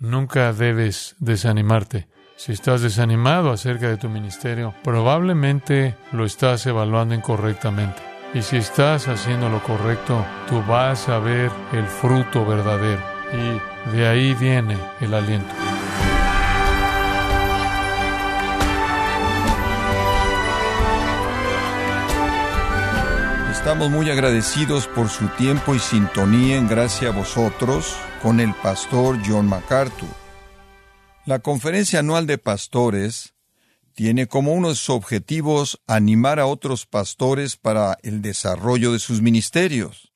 nunca debes desanimarte. Si estás desanimado acerca de tu ministerio, probablemente lo estás evaluando incorrectamente. Y si estás haciendo lo correcto, tú vas a ver el fruto verdadero. Y de ahí viene el aliento. Estamos muy agradecidos por su tiempo y sintonía en gracia a vosotros con el pastor John MacArthur. La conferencia anual de pastores tiene como uno de sus objetivos animar a otros pastores para el desarrollo de sus ministerios.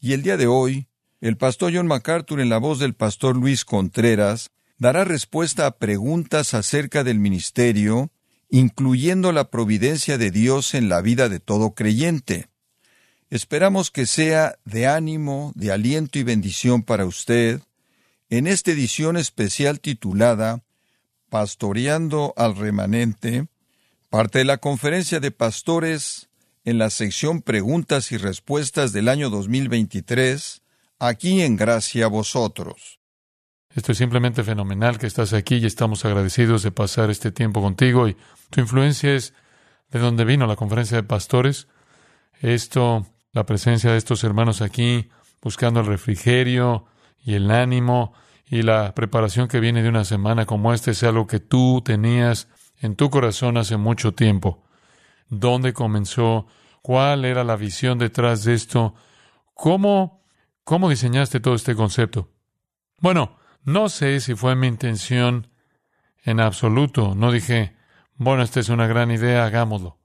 Y el día de hoy, el pastor John MacArthur en la voz del pastor Luis Contreras dará respuesta a preguntas acerca del ministerio, incluyendo la providencia de Dios en la vida de todo creyente. Esperamos que sea de ánimo, de aliento y bendición para usted en esta edición especial titulada Pastoreando al remanente, parte de la conferencia de pastores en la sección Preguntas y Respuestas del año 2023, aquí en Gracia a Vosotros. Esto es simplemente fenomenal que estás aquí y estamos agradecidos de pasar este tiempo contigo y tu influencia es de donde vino la conferencia de pastores. Esto la presencia de estos hermanos aquí, buscando el refrigerio y el ánimo y la preparación que viene de una semana como esta es algo que tú tenías en tu corazón hace mucho tiempo. ¿Dónde comenzó? ¿Cuál era la visión detrás de esto? ¿Cómo, cómo diseñaste todo este concepto? Bueno, no sé si fue mi intención en absoluto. No dije, bueno, esta es una gran idea, hagámoslo.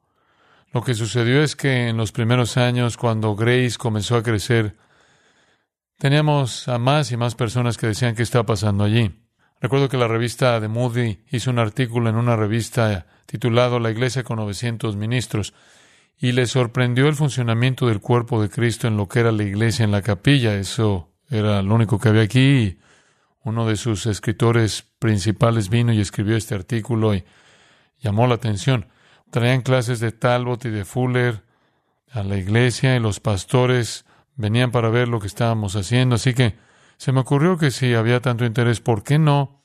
Lo que sucedió es que en los primeros años, cuando Grace comenzó a crecer, teníamos a más y más personas que decían qué está pasando allí. Recuerdo que la revista de Moody hizo un artículo en una revista titulado La Iglesia con 900 ministros y le sorprendió el funcionamiento del cuerpo de Cristo en lo que era la iglesia en la capilla. Eso era lo único que había aquí. Uno de sus escritores principales vino y escribió este artículo y llamó la atención. Traían clases de Talbot y de Fuller a la iglesia y los pastores venían para ver lo que estábamos haciendo. Así que se me ocurrió que si había tanto interés, ¿por qué no?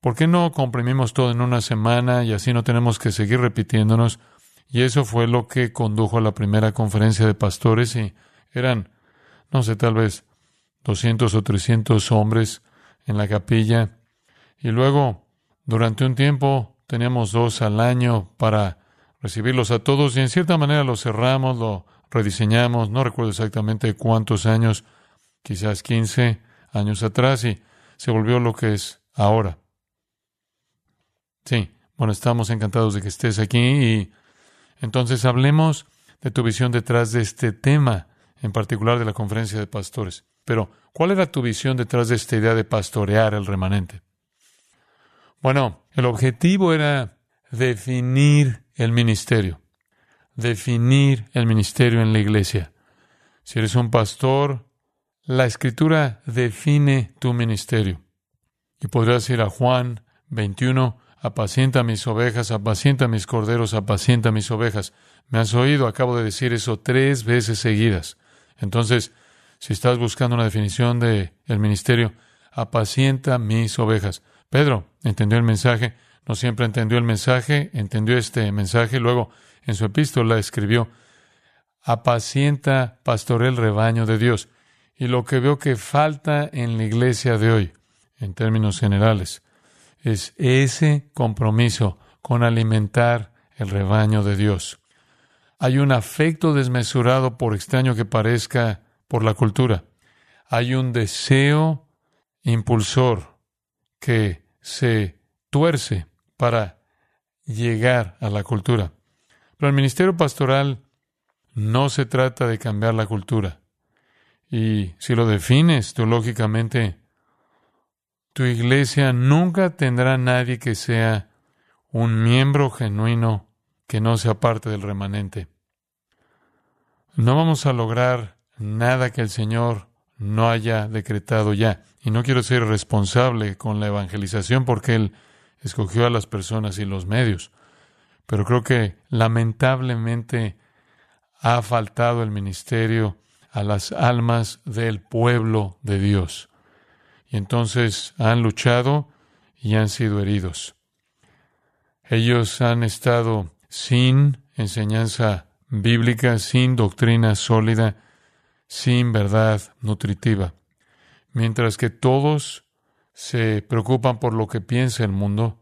¿Por qué no comprimimos todo en una semana y así no tenemos que seguir repitiéndonos? Y eso fue lo que condujo a la primera conferencia de pastores y eran, no sé, tal vez 200 o 300 hombres en la capilla. Y luego, durante un tiempo, teníamos dos al año para recibirlos a todos y en cierta manera lo cerramos, lo rediseñamos, no recuerdo exactamente cuántos años, quizás 15 años atrás y se volvió lo que es ahora. Sí, bueno, estamos encantados de que estés aquí y entonces hablemos de tu visión detrás de este tema, en particular de la conferencia de pastores. Pero, ¿cuál era tu visión detrás de esta idea de pastorear el remanente? Bueno, el objetivo era definir el ministerio, definir el ministerio en la iglesia. Si eres un pastor, la escritura define tu ministerio. Y podrás ir a Juan 21, apacienta mis ovejas, apacienta mis corderos, apacienta mis ovejas. Me has oído, acabo de decir eso tres veces seguidas. Entonces, si estás buscando una definición de el ministerio, apacienta mis ovejas. Pedro entendió el mensaje, no siempre entendió el mensaje, entendió este mensaje, luego en su epístola escribió, apacienta, pastoré el rebaño de Dios. Y lo que veo que falta en la iglesia de hoy, en términos generales, es ese compromiso con alimentar el rebaño de Dios. Hay un afecto desmesurado, por extraño que parezca, por la cultura. Hay un deseo impulsor que se tuerce para llegar a la cultura. Pero el ministerio pastoral no se trata de cambiar la cultura. Y si lo defines teológicamente, tu iglesia nunca tendrá nadie que sea un miembro genuino que no sea parte del remanente. No vamos a lograr nada que el Señor no haya decretado ya. Y no quiero ser responsable con la evangelización porque Él escogió a las personas y los medios. Pero creo que lamentablemente ha faltado el ministerio a las almas del pueblo de Dios. y entonces han luchado y han sido heridos. Ellos han estado sin enseñanza bíblica, sin doctrina sólida, sin verdad nutritiva. Mientras que todos se preocupan por lo que piensa el mundo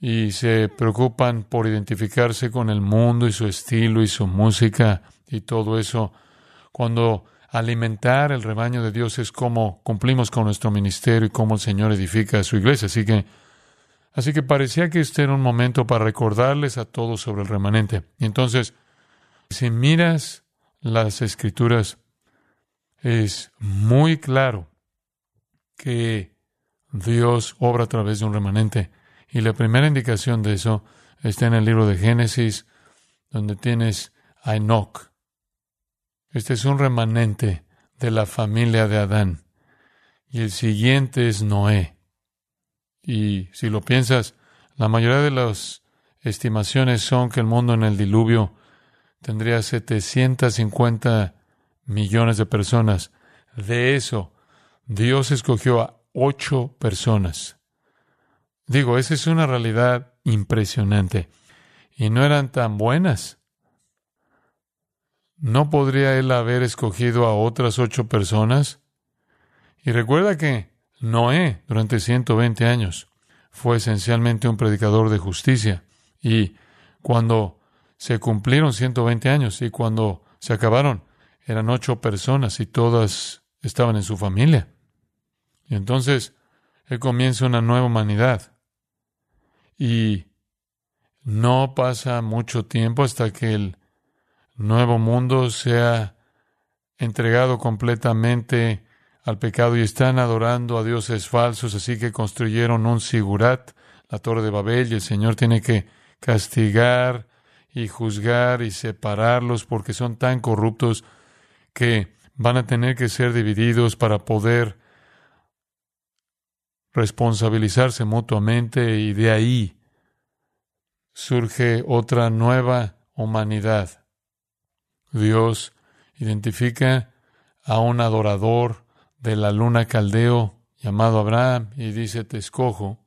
y se preocupan por identificarse con el mundo y su estilo y su música y todo eso, cuando alimentar el rebaño de Dios es como cumplimos con nuestro ministerio y cómo el Señor edifica su iglesia. Así que, así que parecía que este era un momento para recordarles a todos sobre el remanente. Y entonces, si miras las escrituras, es muy claro que Dios obra a través de un remanente. Y la primera indicación de eso está en el libro de Génesis, donde tienes a Enoch. Este es un remanente de la familia de Adán. Y el siguiente es Noé. Y si lo piensas, la mayoría de las estimaciones son que el mundo en el diluvio tendría 750 millones de personas. De eso, Dios escogió a ocho personas. Digo, esa es una realidad impresionante. Y no eran tan buenas. ¿No podría él haber escogido a otras ocho personas? Y recuerda que Noé, durante 120 años, fue esencialmente un predicador de justicia. Y cuando se cumplieron 120 años y cuando se acabaron, eran ocho personas y todas estaban en su familia. Y entonces él comienza una nueva humanidad. Y no pasa mucho tiempo hasta que el nuevo mundo se ha entregado completamente al pecado y están adorando a dioses falsos, así que construyeron un sigurat, la torre de Babel, y el Señor tiene que castigar y juzgar y separarlos porque son tan corruptos que van a tener que ser divididos para poder responsabilizarse mutuamente y de ahí surge otra nueva humanidad. Dios identifica a un adorador de la luna caldeo llamado Abraham y dice, te escojo.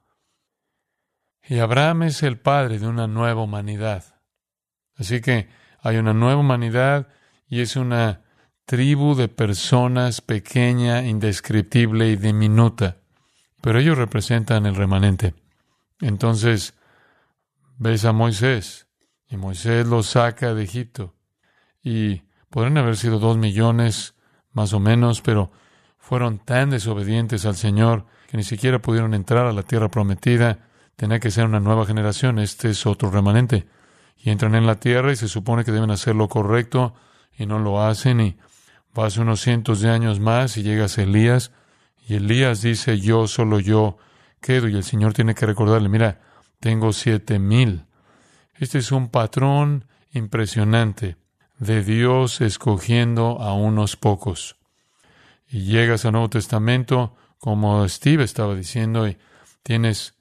Y Abraham es el padre de una nueva humanidad. Así que hay una nueva humanidad y es una tribu de personas pequeña, indescriptible y diminuta. Pero ellos representan el remanente. Entonces, ves a Moisés y Moisés lo saca de Egipto y podrían haber sido dos millones más o menos, pero fueron tan desobedientes al Señor que ni siquiera pudieron entrar a la tierra prometida. Tenía que ser una nueva generación. Este es otro remanente. Y entran en la tierra y se supone que deben hacer lo correcto y no lo hacen. Y pasa unos cientos de años más y llegas a Elías. Y Elías dice, yo, solo yo quedo. Y el Señor tiene que recordarle, mira, tengo siete mil. Este es un patrón impresionante de Dios escogiendo a unos pocos. Y llegas al Nuevo Testamento, como Steve estaba diciendo, y tienes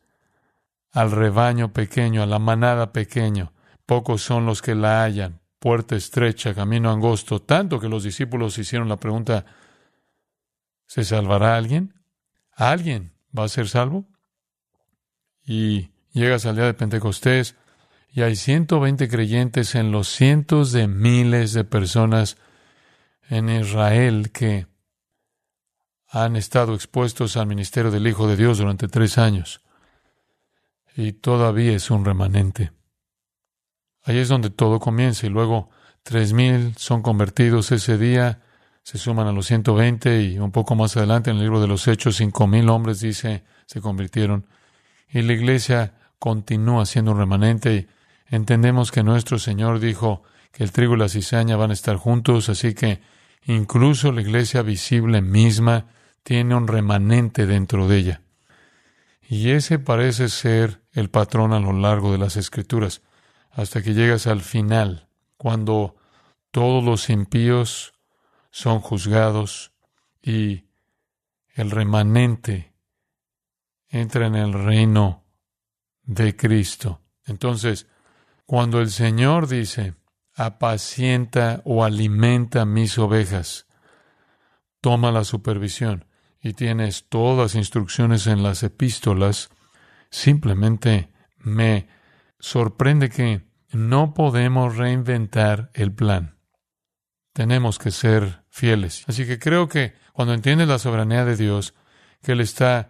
al rebaño pequeño, a la manada pequeño. Pocos son los que la hallan. Puerta estrecha, camino angosto, tanto que los discípulos hicieron la pregunta, ¿se salvará alguien? ¿Alguien va a ser salvo? Y llegas al día de Pentecostés, y hay 120 creyentes en los cientos de miles de personas en Israel que han estado expuestos al ministerio del Hijo de Dios durante tres años. Y todavía es un remanente. Ahí es donde todo comienza y luego tres mil son convertidos ese día, se suman a los 120 y un poco más adelante en el libro de los Hechos cinco mil hombres dice se convirtieron y la iglesia continúa siendo un remanente Entendemos que nuestro Señor dijo que el trigo y la cizaña van a estar juntos, así que incluso la iglesia visible misma tiene un remanente dentro de ella. Y ese parece ser el patrón a lo largo de las escrituras, hasta que llegas al final, cuando todos los impíos son juzgados y el remanente entra en el reino de Cristo. Entonces, cuando el Señor dice, apacienta o alimenta mis ovejas, toma la supervisión y tienes todas las instrucciones en las epístolas, simplemente me sorprende que no podemos reinventar el plan. Tenemos que ser fieles. Así que creo que cuando entiendes la soberanía de Dios, que Él está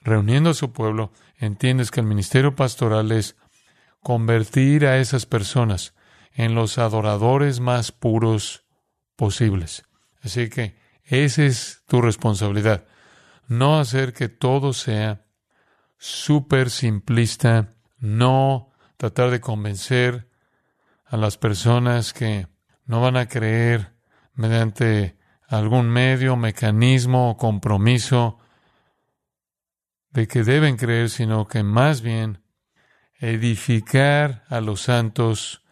reuniendo a su pueblo, entiendes que el ministerio pastoral es convertir a esas personas en los adoradores más puros posibles. Así que esa es tu responsabilidad. No hacer que todo sea súper simplista, no tratar de convencer a las personas que no van a creer mediante algún medio, mecanismo o compromiso de que deben creer, sino que más bien edificar a los santos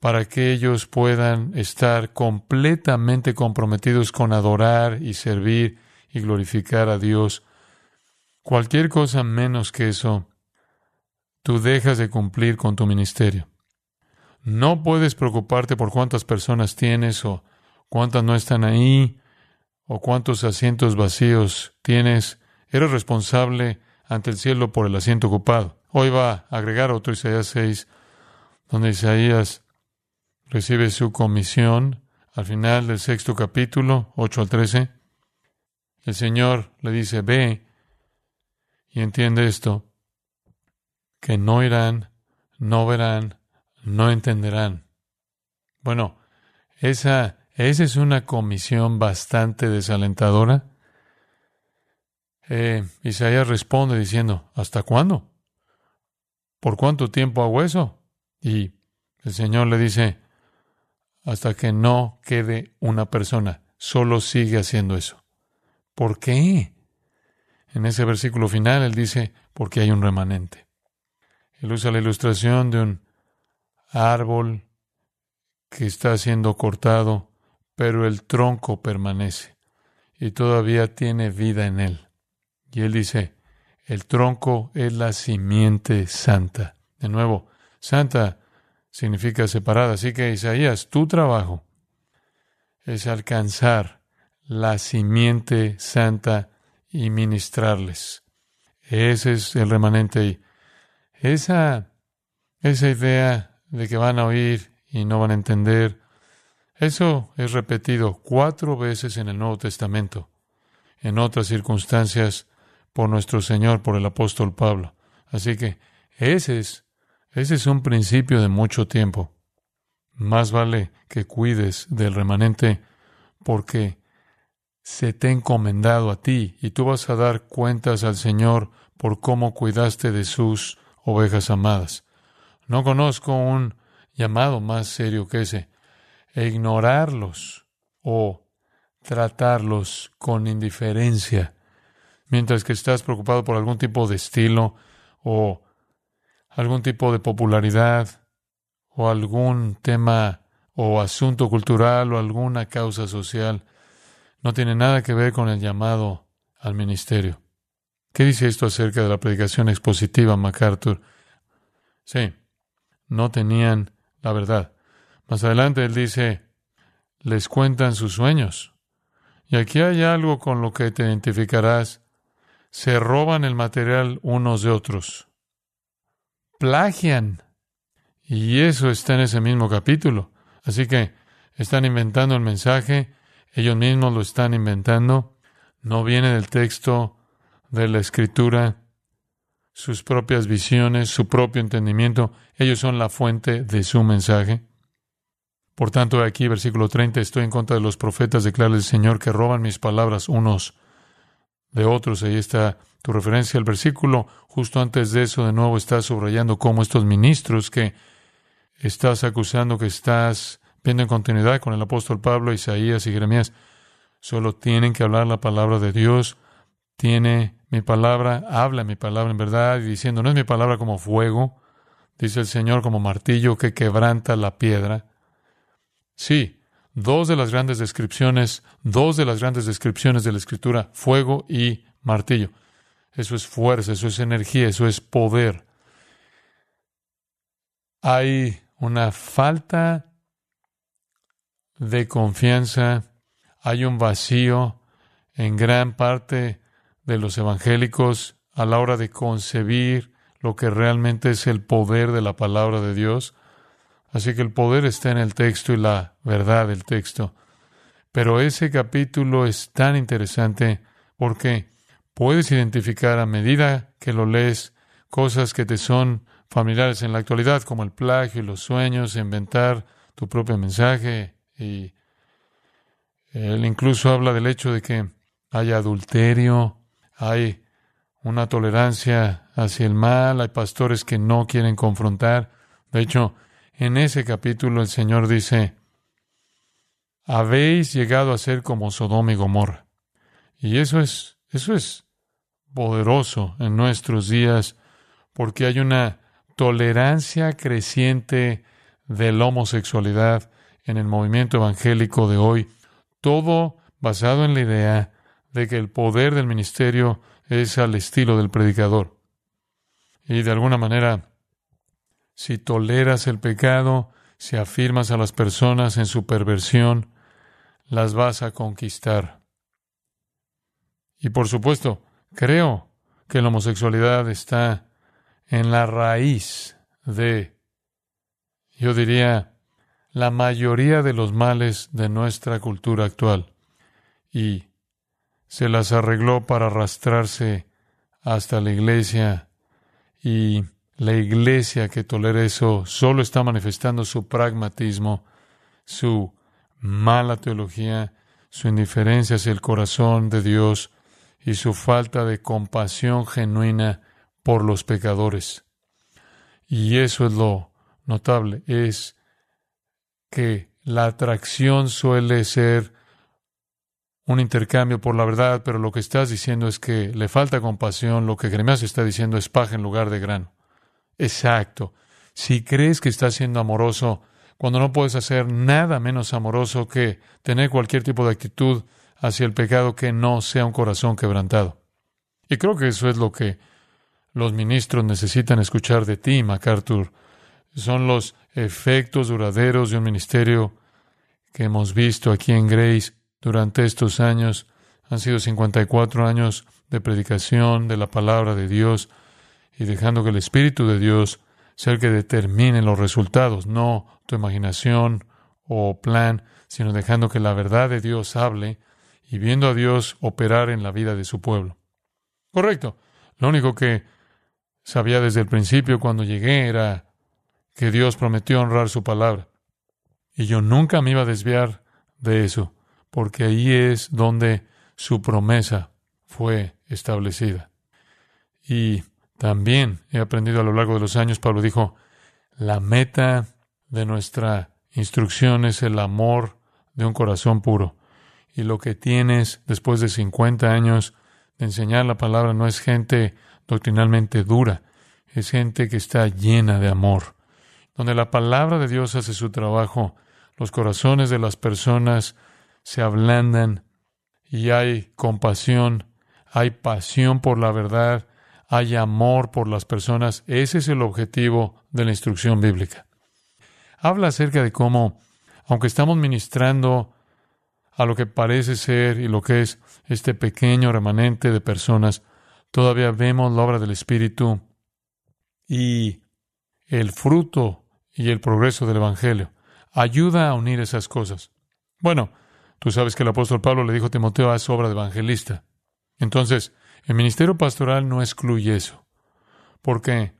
para que ellos puedan estar completamente comprometidos con adorar y servir y glorificar a Dios. Cualquier cosa menos que eso, tú dejas de cumplir con tu ministerio. No puedes preocuparte por cuántas personas tienes o cuántas no están ahí o cuántos asientos vacíos tienes. Eres responsable ante el cielo por el asiento ocupado. Hoy va a agregar otro Isaías 6, donde Isaías recibe su comisión al final del sexto capítulo, 8 al 13. El Señor le dice, ve y entiende esto, que no irán, no verán, no entenderán. Bueno, esa, esa es una comisión bastante desalentadora. Eh, Isaías responde diciendo, ¿hasta cuándo? ¿Por cuánto tiempo hago eso? Y el Señor le dice, hasta que no quede una persona, solo sigue haciendo eso. ¿Por qué? En ese versículo final él dice, porque hay un remanente. Él usa la ilustración de un árbol que está siendo cortado, pero el tronco permanece y todavía tiene vida en él. Y él dice, el tronco es la simiente santa. De nuevo, santa significa separada. Así que Isaías, tu trabajo es alcanzar la simiente santa y ministrarles. Ese es el remanente. Y esa, esa idea de que van a oír y no van a entender, eso es repetido cuatro veces en el Nuevo Testamento. En otras circunstancias, por nuestro Señor, por el apóstol Pablo. Así que ese es, ese es un principio de mucho tiempo. Más vale que cuides del remanente porque se te ha encomendado a ti y tú vas a dar cuentas al Señor por cómo cuidaste de sus ovejas amadas. No conozco un llamado más serio que ese. E ignorarlos o tratarlos con indiferencia mientras que estás preocupado por algún tipo de estilo o algún tipo de popularidad o algún tema o asunto cultural o alguna causa social. No tiene nada que ver con el llamado al ministerio. ¿Qué dice esto acerca de la predicación expositiva, MacArthur? Sí, no tenían la verdad. Más adelante él dice, les cuentan sus sueños. Y aquí hay algo con lo que te identificarás se roban el material unos de otros, plagian. Y eso está en ese mismo capítulo. Así que están inventando el mensaje, ellos mismos lo están inventando, no viene del texto de la escritura, sus propias visiones, su propio entendimiento, ellos son la fuente de su mensaje. Por tanto, aquí, versículo 30, estoy en contra de los profetas, declara el Señor, que roban mis palabras unos de otros. Ahí está tu referencia al versículo. Justo antes de eso, de nuevo, estás subrayando cómo estos ministros que estás acusando que estás viendo en continuidad con el apóstol Pablo, Isaías y Jeremías, solo tienen que hablar la palabra de Dios. Tiene mi palabra, habla mi palabra en verdad, diciendo, no es mi palabra como fuego, dice el Señor, como martillo que quebranta la piedra. Sí, dos de las grandes descripciones, dos de las grandes descripciones de la Escritura, fuego y martillo. Eso es fuerza, eso es energía, eso es poder. Hay una falta de confianza, hay un vacío en gran parte de los evangélicos a la hora de concebir lo que realmente es el poder de la palabra de Dios. Así que el poder está en el texto y la verdad del texto. Pero ese capítulo es tan interesante porque puedes identificar a medida que lo lees cosas que te son familiares en la actualidad, como el plagio y los sueños, inventar tu propio mensaje. Y él incluso habla del hecho de que hay adulterio, hay una tolerancia hacia el mal, hay pastores que no quieren confrontar. De hecho, en ese capítulo el Señor dice, habéis llegado a ser como Sodoma y Gomorra. Y eso es, eso es poderoso en nuestros días porque hay una tolerancia creciente de la homosexualidad en el movimiento evangélico de hoy, todo basado en la idea de que el poder del ministerio es al estilo del predicador. Y de alguna manera, si toleras el pecado, si afirmas a las personas en su perversión, las vas a conquistar. Y por supuesto, creo que la homosexualidad está en la raíz de, yo diría, la mayoría de los males de nuestra cultura actual. Y se las arregló para arrastrarse hasta la iglesia y la iglesia que tolera eso solo está manifestando su pragmatismo, su mala teología, su indiferencia hacia el corazón de Dios y su falta de compasión genuina por los pecadores. Y eso es lo notable, es que la atracción suele ser un intercambio por la verdad, pero lo que estás diciendo es que le falta compasión, lo que Jeremías está diciendo es paja en lugar de grano. Exacto. Si crees que estás siendo amoroso, cuando no puedes hacer nada menos amoroso que tener cualquier tipo de actitud hacia el pecado que no sea un corazón quebrantado. Y creo que eso es lo que los ministros necesitan escuchar de ti, MacArthur. Son los efectos duraderos de un ministerio que hemos visto aquí en Grace durante estos años. Han sido 54 años de predicación de la palabra de Dios y dejando que el Espíritu de Dios sea el que determine los resultados, no tu imaginación o plan, sino dejando que la verdad de Dios hable y viendo a Dios operar en la vida de su pueblo. Correcto. Lo único que sabía desde el principio cuando llegué era que Dios prometió honrar su palabra. Y yo nunca me iba a desviar de eso porque ahí es donde su promesa fue establecida. Y también he aprendido a lo largo de los años, Pablo dijo, la meta de nuestra instrucción es el amor de un corazón puro. Y lo que tienes después de 50 años de enseñar la palabra no es gente doctrinalmente dura, es gente que está llena de amor. Donde la palabra de Dios hace su trabajo, los corazones de las personas se ablandan y hay compasión, hay pasión por la verdad, hay amor por las personas. Ese es el objetivo de la instrucción bíblica. Habla acerca de cómo, aunque estamos ministrando a lo que parece ser y lo que es este pequeño remanente de personas, todavía vemos la obra del Espíritu y el fruto y el progreso del Evangelio. Ayuda a unir esas cosas. Bueno, Tú sabes que el apóstol Pablo le dijo a Timoteo, haz obra de evangelista. Entonces, el ministerio pastoral no excluye eso. Porque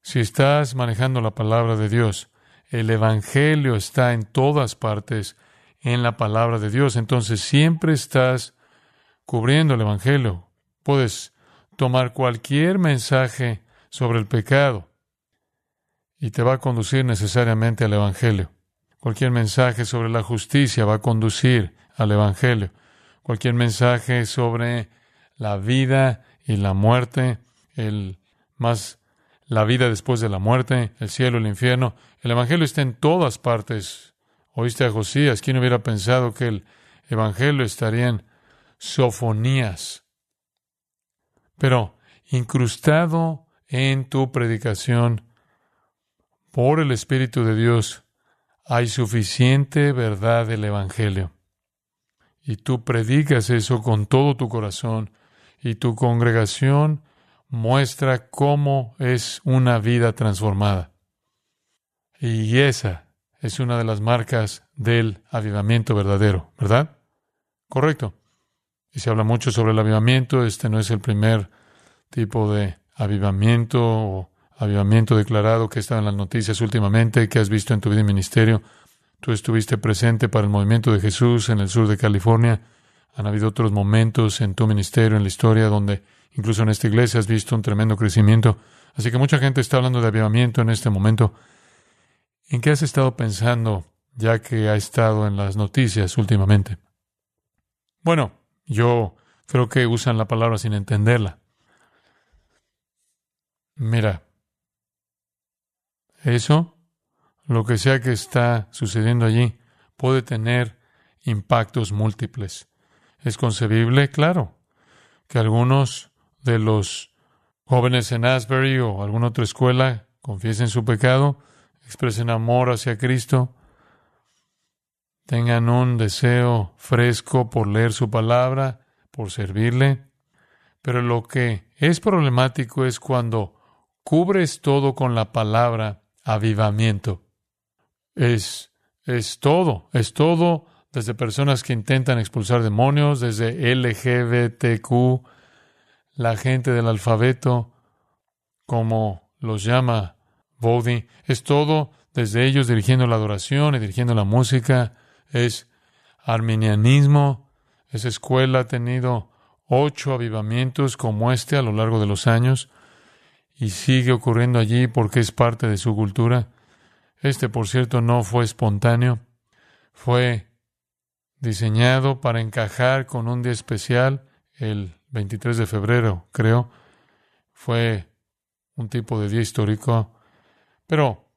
si estás manejando la palabra de Dios, el Evangelio está en todas partes en la palabra de Dios. Entonces siempre estás cubriendo el Evangelio. Puedes tomar cualquier mensaje sobre el pecado y te va a conducir necesariamente al Evangelio. Cualquier mensaje sobre la justicia va a conducir al Evangelio. Cualquier mensaje sobre la vida y la muerte, el más la vida después de la muerte, el cielo, el infierno. El Evangelio está en todas partes. Oíste a Josías, ¿quién hubiera pensado que el Evangelio estaría en sofonías? Pero incrustado en tu predicación por el Espíritu de Dios, hay suficiente verdad del Evangelio y tú predicas eso con todo tu corazón y tu congregación muestra cómo es una vida transformada. Y esa es una de las marcas del avivamiento verdadero, ¿verdad? Correcto. Y se habla mucho sobre el avivamiento. Este no es el primer tipo de avivamiento o avivamiento declarado que está en las noticias últimamente, que has visto en tu vida y ministerio. Tú estuviste presente para el movimiento de Jesús en el sur de California. Han habido otros momentos en tu ministerio, en la historia, donde incluso en esta iglesia has visto un tremendo crecimiento. Así que mucha gente está hablando de avivamiento en este momento. ¿En qué has estado pensando ya que ha estado en las noticias últimamente? Bueno, yo creo que usan la palabra sin entenderla. Mira, eso, lo que sea que está sucediendo allí, puede tener impactos múltiples. Es concebible, claro, que algunos de los jóvenes en Asbury o alguna otra escuela confiesen su pecado, expresen amor hacia Cristo, tengan un deseo fresco por leer su palabra, por servirle. Pero lo que es problemático es cuando cubres todo con la palabra avivamiento. Es, es todo, es todo, desde personas que intentan expulsar demonios, desde LGBTQ, la gente del alfabeto, como los llama Bodhi, es todo desde ellos dirigiendo la adoración y dirigiendo la música, es arminianismo. Esa escuela ha tenido ocho avivamientos como este a lo largo de los años y sigue ocurriendo allí porque es parte de su cultura. Este, por cierto, no fue espontáneo, fue diseñado para encajar con un día especial, el 23 de febrero, creo. Fue un tipo de día histórico. Pero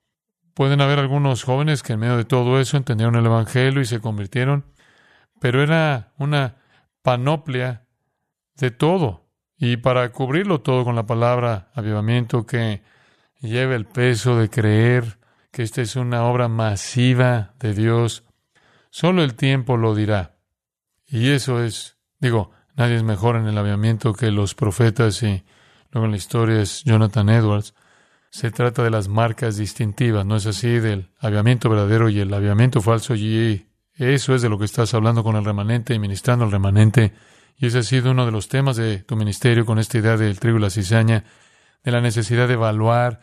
Pueden haber algunos jóvenes que en medio de todo eso entendieron el Evangelio y se convirtieron, pero era una panoplia de todo. Y para cubrirlo todo con la palabra avivamiento que lleve el peso de creer que esta es una obra masiva de Dios, solo el tiempo lo dirá. Y eso es, digo, nadie es mejor en el avivamiento que los profetas y luego en la historia es Jonathan Edwards. Se trata de las marcas distintivas, ¿no es así? Del aviamiento verdadero y el aviamiento falso. Y eso es de lo que estás hablando con el remanente y ministrando al remanente. Y ese ha sido uno de los temas de tu ministerio con esta idea del trigo y la cizaña, de la necesidad de evaluar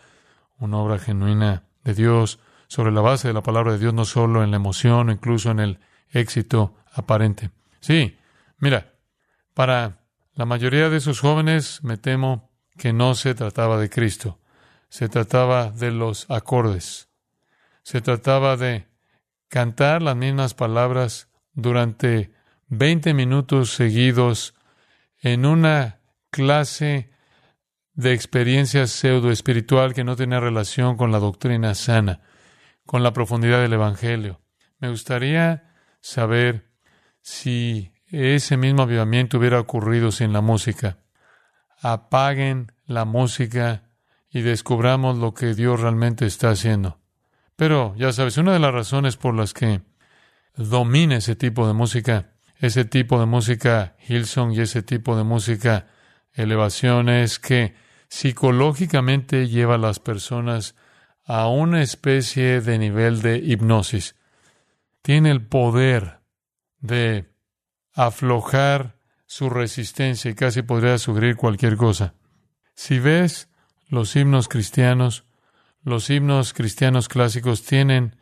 una obra genuina de Dios sobre la base de la palabra de Dios, no solo en la emoción o incluso en el éxito aparente. Sí, mira, para la mayoría de esos jóvenes me temo que no se trataba de Cristo. Se trataba de los acordes. Se trataba de cantar las mismas palabras durante 20 minutos seguidos en una clase de experiencia pseudo espiritual que no tenía relación con la doctrina sana, con la profundidad del Evangelio. Me gustaría saber si ese mismo avivamiento hubiera ocurrido sin la música. Apaguen la música y descubramos lo que Dios realmente está haciendo. Pero, ya sabes, una de las razones por las que domina ese tipo de música, ese tipo de música Hillsong y ese tipo de música elevación es que psicológicamente lleva a las personas a una especie de nivel de hipnosis. Tiene el poder de aflojar su resistencia y casi podría sugerir cualquier cosa. Si ves los himnos cristianos, los himnos cristianos clásicos tienen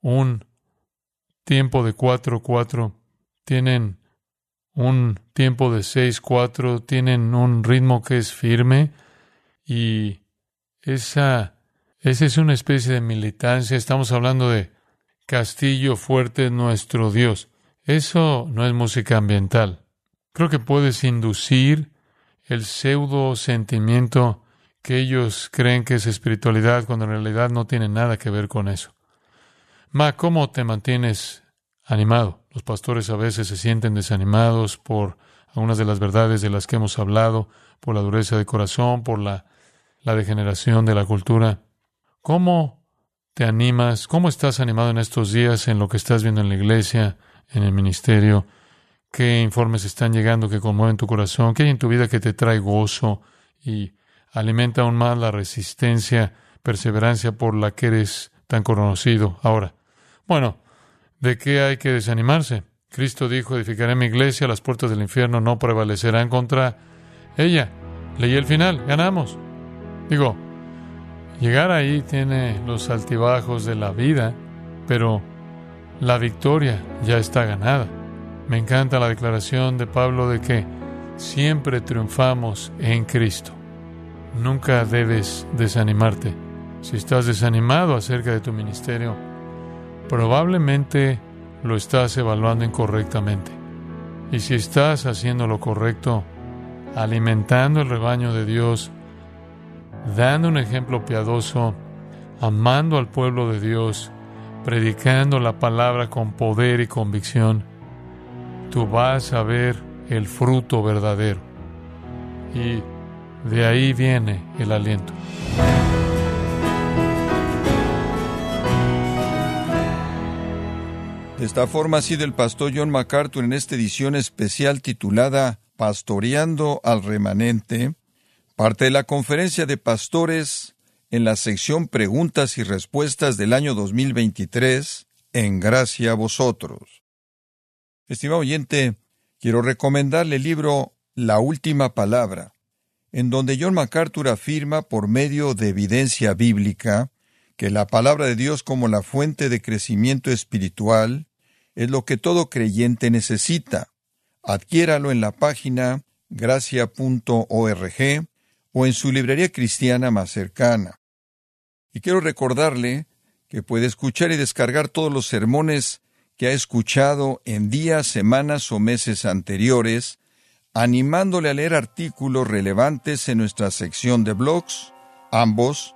un tiempo de 4-4, tienen un tiempo de 6-4, tienen un ritmo que es firme y esa, esa es una especie de militancia. Estamos hablando de castillo fuerte nuestro Dios. Eso no es música ambiental. Creo que puedes inducir el pseudo sentimiento que ellos creen que es espiritualidad cuando en realidad no tiene nada que ver con eso. Ma, ¿cómo te mantienes animado? Los pastores a veces se sienten desanimados por algunas de las verdades de las que hemos hablado, por la dureza de corazón, por la, la degeneración de la cultura. ¿Cómo te animas? ¿Cómo estás animado en estos días en lo que estás viendo en la iglesia, en el ministerio? qué informes están llegando que conmueven tu corazón, qué hay en tu vida que te trae gozo y alimenta aún más la resistencia, perseverancia por la que eres tan conocido ahora. Bueno, ¿de qué hay que desanimarse? Cristo dijo, edificaré mi iglesia, las puertas del infierno no prevalecerán contra ella. Leí el final, ganamos. Digo, llegar ahí tiene los altibajos de la vida, pero la victoria ya está ganada. Me encanta la declaración de Pablo de que siempre triunfamos en Cristo. Nunca debes desanimarte. Si estás desanimado acerca de tu ministerio, probablemente lo estás evaluando incorrectamente. Y si estás haciendo lo correcto, alimentando el rebaño de Dios, dando un ejemplo piadoso, amando al pueblo de Dios, predicando la palabra con poder y convicción, tú vas a ver el fruto verdadero. Y de ahí viene el aliento. De esta forma ha sido el pastor John MacArthur en esta edición especial titulada Pastoreando al Remanente, parte de la conferencia de pastores en la sección Preguntas y Respuestas del año 2023, en gracia a vosotros. Estimado oyente, quiero recomendarle el libro La Última Palabra, en donde John MacArthur afirma por medio de evidencia bíblica que la palabra de Dios como la fuente de crecimiento espiritual es lo que todo creyente necesita. Adquiéralo en la página gracia.org o en su librería cristiana más cercana. Y quiero recordarle que puede escuchar y descargar todos los sermones que ha escuchado en días, semanas o meses anteriores, animándole a leer artículos relevantes en nuestra sección de blogs, ambos